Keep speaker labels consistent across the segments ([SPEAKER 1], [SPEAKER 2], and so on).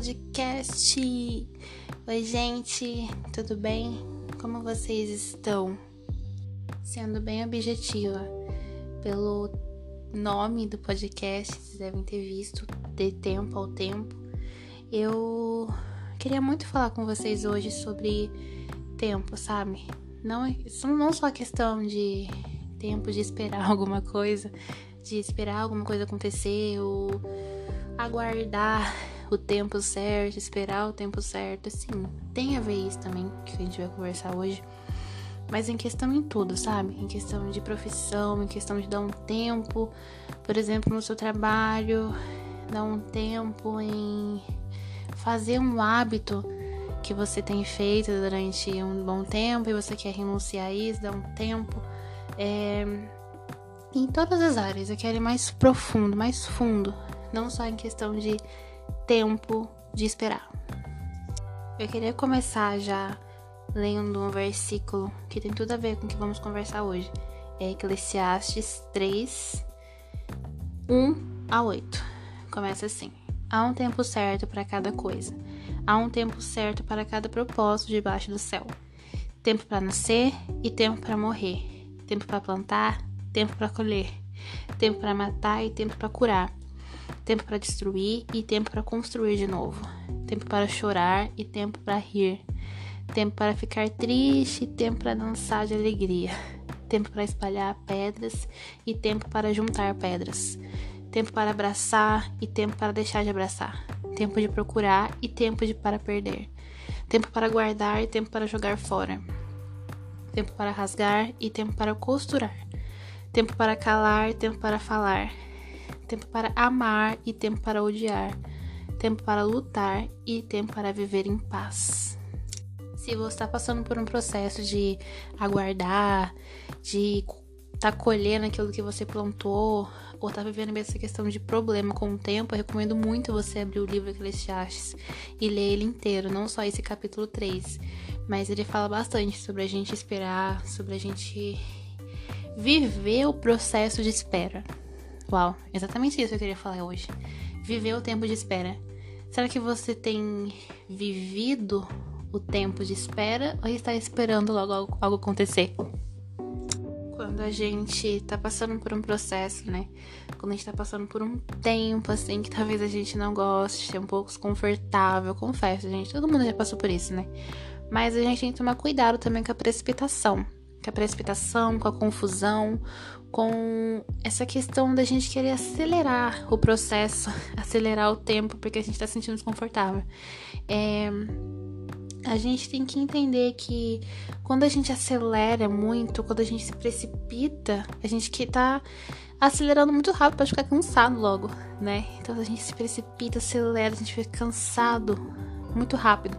[SPEAKER 1] podcast. Oi, gente, tudo bem? Como vocês estão? Sendo bem objetiva, pelo nome do podcast, vocês devem ter visto de tempo ao tempo. Eu queria muito falar com vocês hoje sobre tempo, sabe? Não, não só a questão de tempo de esperar alguma coisa, de esperar alguma coisa acontecer ou aguardar o tempo certo, esperar o tempo certo, assim, tem a ver isso também, que a gente vai conversar hoje. Mas em questão em tudo, sabe? Em questão de profissão, em questão de dar um tempo, por exemplo, no seu trabalho, dar um tempo em fazer um hábito que você tem feito durante um bom tempo e você quer renunciar a isso, dar um tempo. É... Em todas as áreas, eu quero ir mais profundo, mais fundo, não só em questão de tempo de esperar. Eu queria começar já lendo um versículo que tem tudo a ver com o que vamos conversar hoje. É Eclesiastes 3, 1 a 8. Começa assim: Há um tempo certo para cada coisa, há um tempo certo para cada propósito debaixo do céu. Tempo para nascer e tempo para morrer, tempo para plantar, tempo para colher, tempo para matar e tempo para curar tempo para destruir e tempo para construir de novo, tempo para chorar e tempo para rir, tempo para ficar triste e tempo para dançar de alegria, tempo para espalhar pedras e tempo para juntar pedras, tempo para abraçar e tempo para deixar de abraçar, tempo de procurar e tempo de para perder, tempo para guardar e tempo para jogar fora, tempo para rasgar e tempo para costurar, tempo para calar e tempo para falar tempo para amar e tempo para odiar, tempo para lutar e tempo para viver em paz. Se você está passando por um processo de aguardar, de tá colhendo aquilo que você plantou, ou tá vivendo essa questão de problema com o tempo, eu recomendo muito você abrir o livro Eclesiastes e ler ele inteiro, não só esse capítulo 3, mas ele fala bastante sobre a gente esperar, sobre a gente viver o processo de espera. Uau, exatamente isso que eu queria falar hoje. Viver o tempo de espera. Será que você tem vivido o tempo de espera ou está esperando logo algo, acontecer? Quando a gente tá passando por um processo, né? Quando a gente tá passando por um tempo assim que talvez a gente não goste, é um pouco desconfortável, confesso, gente. Todo mundo já passou por isso, né? Mas a gente tem que tomar cuidado também com a precipitação com a precipitação, com a confusão, com essa questão da gente querer acelerar o processo, acelerar o tempo, porque a gente está se sentindo desconfortável. É, a gente tem que entender que quando a gente acelera muito, quando a gente se precipita, a gente que tá acelerando muito rápido para ficar cansado logo, né? Então a gente se precipita, acelera, a gente fica cansado muito rápido.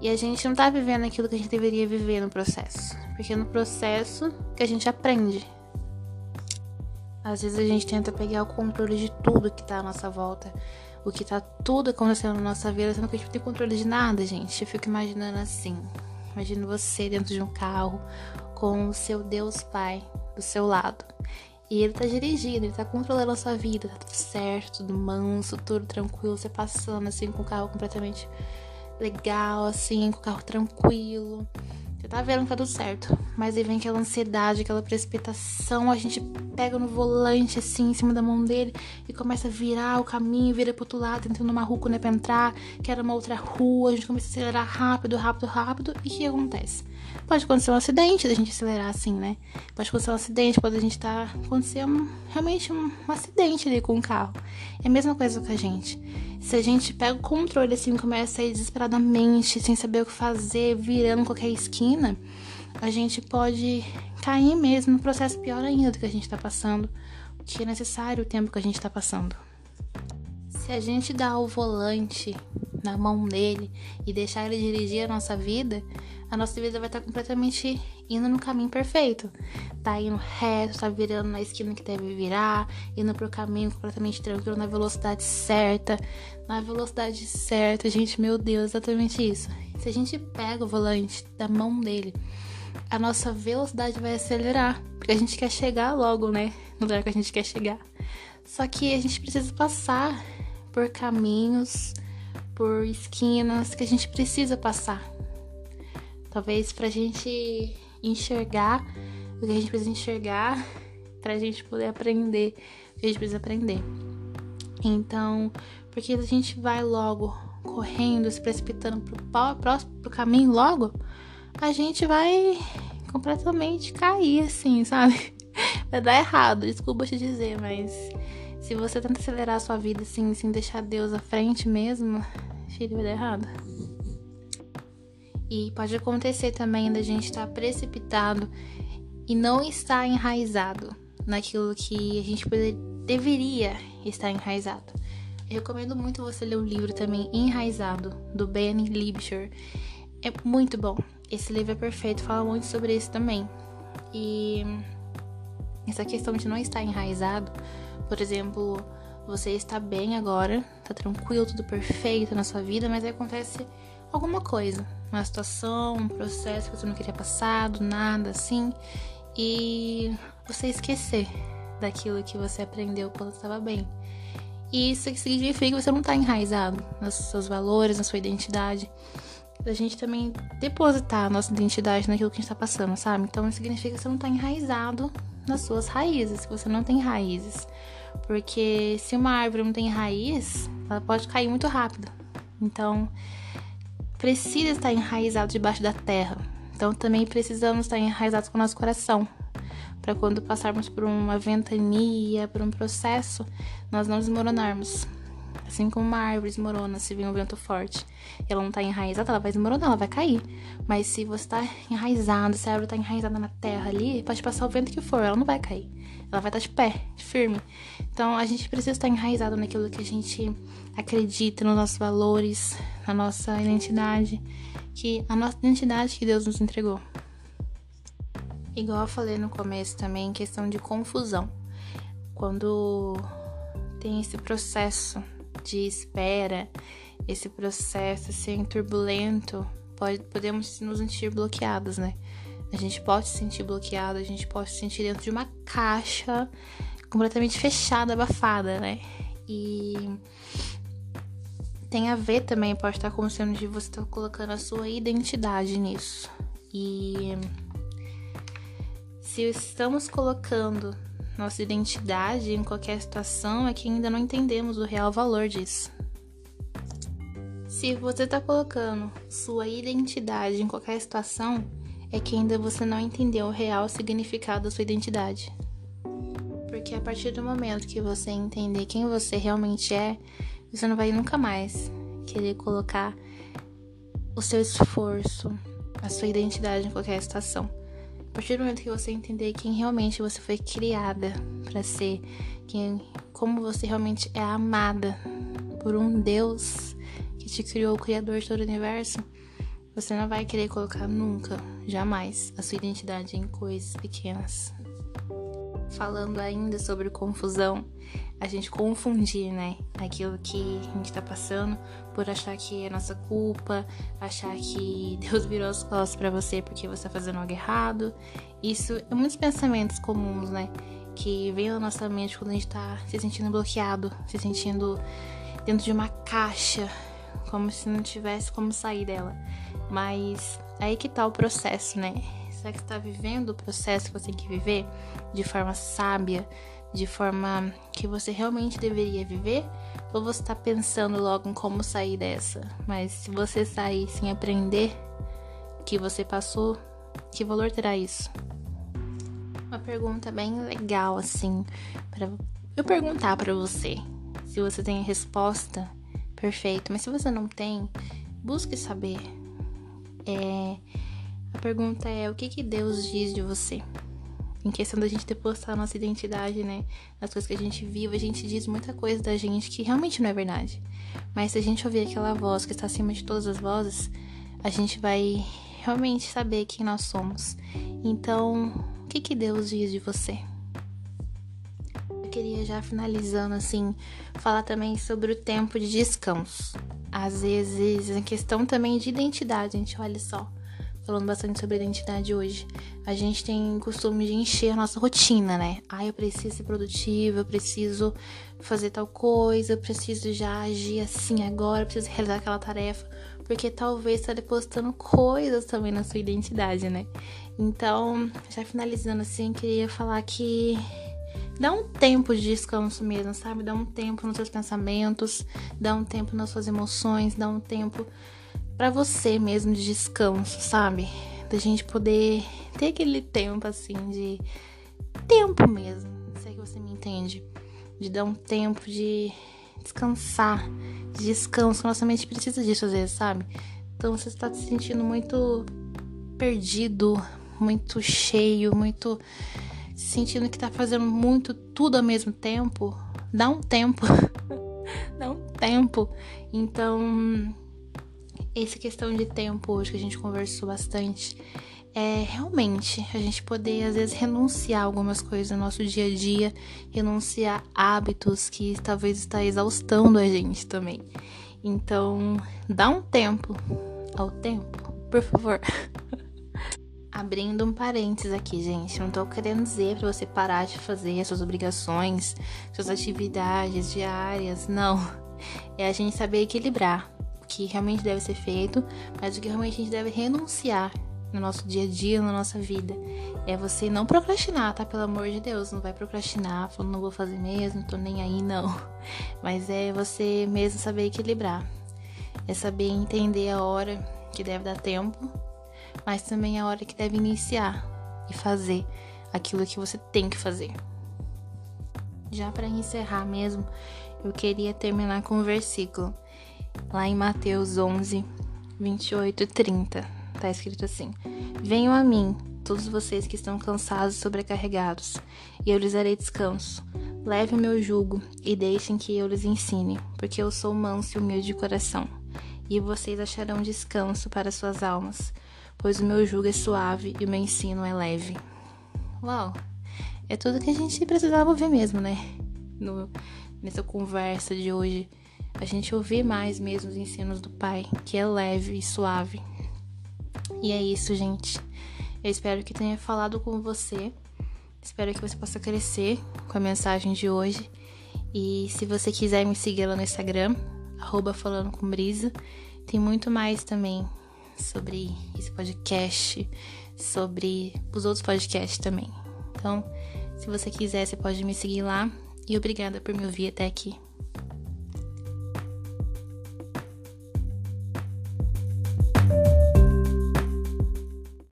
[SPEAKER 1] E a gente não tá vivendo aquilo que a gente deveria viver no processo. Porque é no processo que a gente aprende. Às vezes a gente tenta pegar o controle de tudo que tá à nossa volta. O que tá tudo acontecendo na nossa vida, sendo que a gente não tem controle de nada, gente. Eu fico imaginando assim. Imagina você dentro de um carro com o seu Deus Pai do seu lado. E ele tá dirigindo, ele tá controlando a sua vida, tá tudo certo, tudo manso, tudo tranquilo, você passando assim com o carro completamente legal, assim, com o carro tranquilo. Você tá vendo que tá tudo certo. Mas aí vem aquela ansiedade, aquela precipitação. A gente pega no volante, assim, em cima da mão dele e começa a virar o caminho, vira pro outro lado, entrando numa rua né, pra entrar, que era uma outra rua. A gente começa a acelerar rápido, rápido, rápido. E o que acontece? Pode acontecer um acidente da gente acelerar assim, né? Pode acontecer um acidente, pode a gente tá. acontecer um, realmente um, um acidente ali com o carro. É a mesma coisa com a gente. Se a gente pega o controle assim, começa a ir desesperadamente, sem saber o que fazer, virando qualquer esquina, a gente pode cair mesmo no processo pior ainda do que a gente tá passando, o que é necessário o tempo que a gente tá passando. Se a gente dá o volante na mão dele e deixar ele dirigir a nossa vida, a nossa vida vai estar completamente indo no caminho perfeito. Tá indo reto, tá virando na esquina que deve virar, indo pro caminho completamente tranquilo, na velocidade certa. Na velocidade certa, gente, meu Deus, exatamente isso. Se a gente pega o volante da mão dele, a nossa velocidade vai acelerar, porque a gente quer chegar logo, né? No lugar que a gente quer chegar. Só que a gente precisa passar por caminhos por esquinas que a gente precisa passar. Talvez pra gente enxergar o que a gente precisa enxergar, pra gente poder aprender o que a gente precisa aprender. Então, porque a gente vai logo correndo, se precipitando pro próximo pro caminho logo, a gente vai completamente cair assim, sabe? Vai dar errado, desculpa te dizer, mas se você tenta acelerar a sua vida assim, sem deixar Deus à frente mesmo, filho, vai dar errado. E pode acontecer também da gente estar tá precipitado e não estar enraizado naquilo que a gente poder, deveria estar enraizado. Eu recomendo muito você ler o livro também Enraizado, do Ben Libscher. É muito bom. Esse livro é perfeito, fala muito sobre isso também. E essa questão de não estar enraizado, por exemplo, você está bem agora, tá tranquilo, tudo perfeito na sua vida, mas acontece alguma coisa, uma situação, um processo que você não queria passar, do nada assim, e você esquecer daquilo que você aprendeu quando estava bem. E isso significa que você não está enraizado nos seus valores, na sua identidade. A gente também depositar a nossa identidade naquilo que a gente está passando, sabe? Então isso significa que você não está enraizado nas suas raízes, que você não tem raízes. Porque se uma árvore não tem raiz, ela pode cair muito rápido. Então, precisa estar enraizado debaixo da terra. Então, também precisamos estar enraizados com o nosso coração para quando passarmos por uma ventania, por um processo, nós não desmoronarmos. Assim como uma árvore desmorona se vir um vento forte e ela não tá enraizada, ela vai desmoronar, ela vai cair. Mas se você tá enraizado, se a árvore tá enraizada na terra ali, pode passar o vento que for, ela não vai cair. Ela vai estar tá de pé, firme. Então a gente precisa estar enraizado naquilo que a gente acredita, nos nossos valores, na nossa identidade, que a nossa identidade que Deus nos entregou. Igual eu falei no começo também, questão de confusão. Quando tem esse processo de espera, esse processo assim turbulento, pode, podemos nos sentir bloqueados, né? A gente pode se sentir bloqueado, a gente pode se sentir dentro de uma caixa completamente fechada, abafada, né? E tem a ver também, pode estar acontecendo de você estar colocando a sua identidade nisso. E se estamos colocando nossa identidade em qualquer situação, é que ainda não entendemos o real valor disso. Se você está colocando sua identidade em qualquer situação, é que ainda você não entendeu o real significado da sua identidade. Porque a partir do momento que você entender quem você realmente é, você não vai nunca mais querer colocar o seu esforço, a sua identidade em qualquer situação partir do momento que você entender quem realmente você foi criada para ser, quem, como você realmente é amada por um Deus que te criou, o Criador de todo o universo, você não vai querer colocar nunca, jamais, a sua identidade em coisas pequenas. Falando ainda sobre confusão, a gente confundir, né? Aquilo que a gente tá passando por achar que é nossa culpa, achar que Deus virou as costas para você porque você tá fazendo algo errado. Isso é muitos pensamentos comuns, né? Que vem na nossa mente quando a gente tá se sentindo bloqueado, se sentindo dentro de uma caixa, como se não tivesse como sair dela. Mas aí que tá o processo, né? Será que você tá vivendo o processo que você tem que viver de forma sábia? De forma que você realmente deveria viver? Ou você está pensando logo em como sair dessa? Mas se você sair sem aprender o que você passou, que valor terá isso? Uma pergunta bem legal, assim, para eu perguntar para você. Se você tem a resposta, perfeito. Mas se você não tem, busque saber. É, a pergunta é: o que, que Deus diz de você? Em questão da gente depositar a nossa identidade, né? Nas coisas que a gente vive, a gente diz muita coisa da gente que realmente não é verdade. Mas se a gente ouvir aquela voz que está acima de todas as vozes, a gente vai realmente saber quem nós somos. Então, o que, que Deus diz de você? Eu queria já finalizando assim, falar também sobre o tempo de descanso. Às vezes, a questão também de identidade, gente, olha só falando bastante sobre identidade hoje. A gente tem costume de encher a nossa rotina, né? Ah, eu preciso ser produtiva, eu preciso fazer tal coisa, eu preciso já agir assim agora, eu preciso realizar aquela tarefa. Porque talvez está depositando coisas também na sua identidade, né? Então, já finalizando assim, queria falar que dá um tempo de descanso mesmo, sabe? Dá um tempo nos seus pensamentos, dá um tempo nas suas emoções, dá um tempo para você mesmo de descanso, sabe? Da gente poder ter aquele tempo assim de tempo mesmo. Sei que você me entende. De dar um tempo de descansar, de descanso. Nossa mente precisa disso às vezes, sabe? Então você está se sentindo muito perdido, muito cheio, muito sentindo que tá fazendo muito tudo ao mesmo tempo. Dá um tempo. Dá um tempo. Então, essa questão de tempo hoje que a gente conversou bastante é realmente a gente poder às vezes renunciar algumas coisas no nosso dia a dia, renunciar hábitos que talvez está exaustando a gente também. Então, dá um tempo ao tempo, por favor. Abrindo um parênteses aqui, gente, não tô querendo dizer para você parar de fazer as suas obrigações, suas atividades diárias, não. É a gente saber equilibrar que realmente deve ser feito, mas o que realmente a gente deve renunciar no nosso dia a dia, na nossa vida. É você não procrastinar, tá? Pelo amor de Deus, não vai procrastinar, falando não vou fazer mesmo, tô nem aí, não. Mas é você mesmo saber equilibrar. É saber entender a hora que deve dar tempo, mas também a hora que deve iniciar e fazer aquilo que você tem que fazer. Já para encerrar mesmo, eu queria terminar com um versículo lá em Mateus 11, 28 e 30. Tá escrito assim: Venham a mim, todos vocês que estão cansados e sobrecarregados, e eu lhes darei descanso. Leve o meu jugo e deixem que eu lhes ensine, porque eu sou manso e humilde de coração, e vocês acharão descanso para suas almas, pois o meu jugo é suave e o meu ensino é leve. Uau! É tudo que a gente precisava ouvir mesmo, né? No, nessa conversa de hoje a gente ouvir mais mesmo os ensinos do Pai, que é leve e suave. E é isso, gente. Eu espero que tenha falado com você. Espero que você possa crescer com a mensagem de hoje. E se você quiser me seguir lá no Instagram, arroba falando com brisa, tem muito mais também sobre esse podcast, sobre os outros podcasts também. Então, se você quiser, você pode me seguir lá. E obrigada por me ouvir até aqui.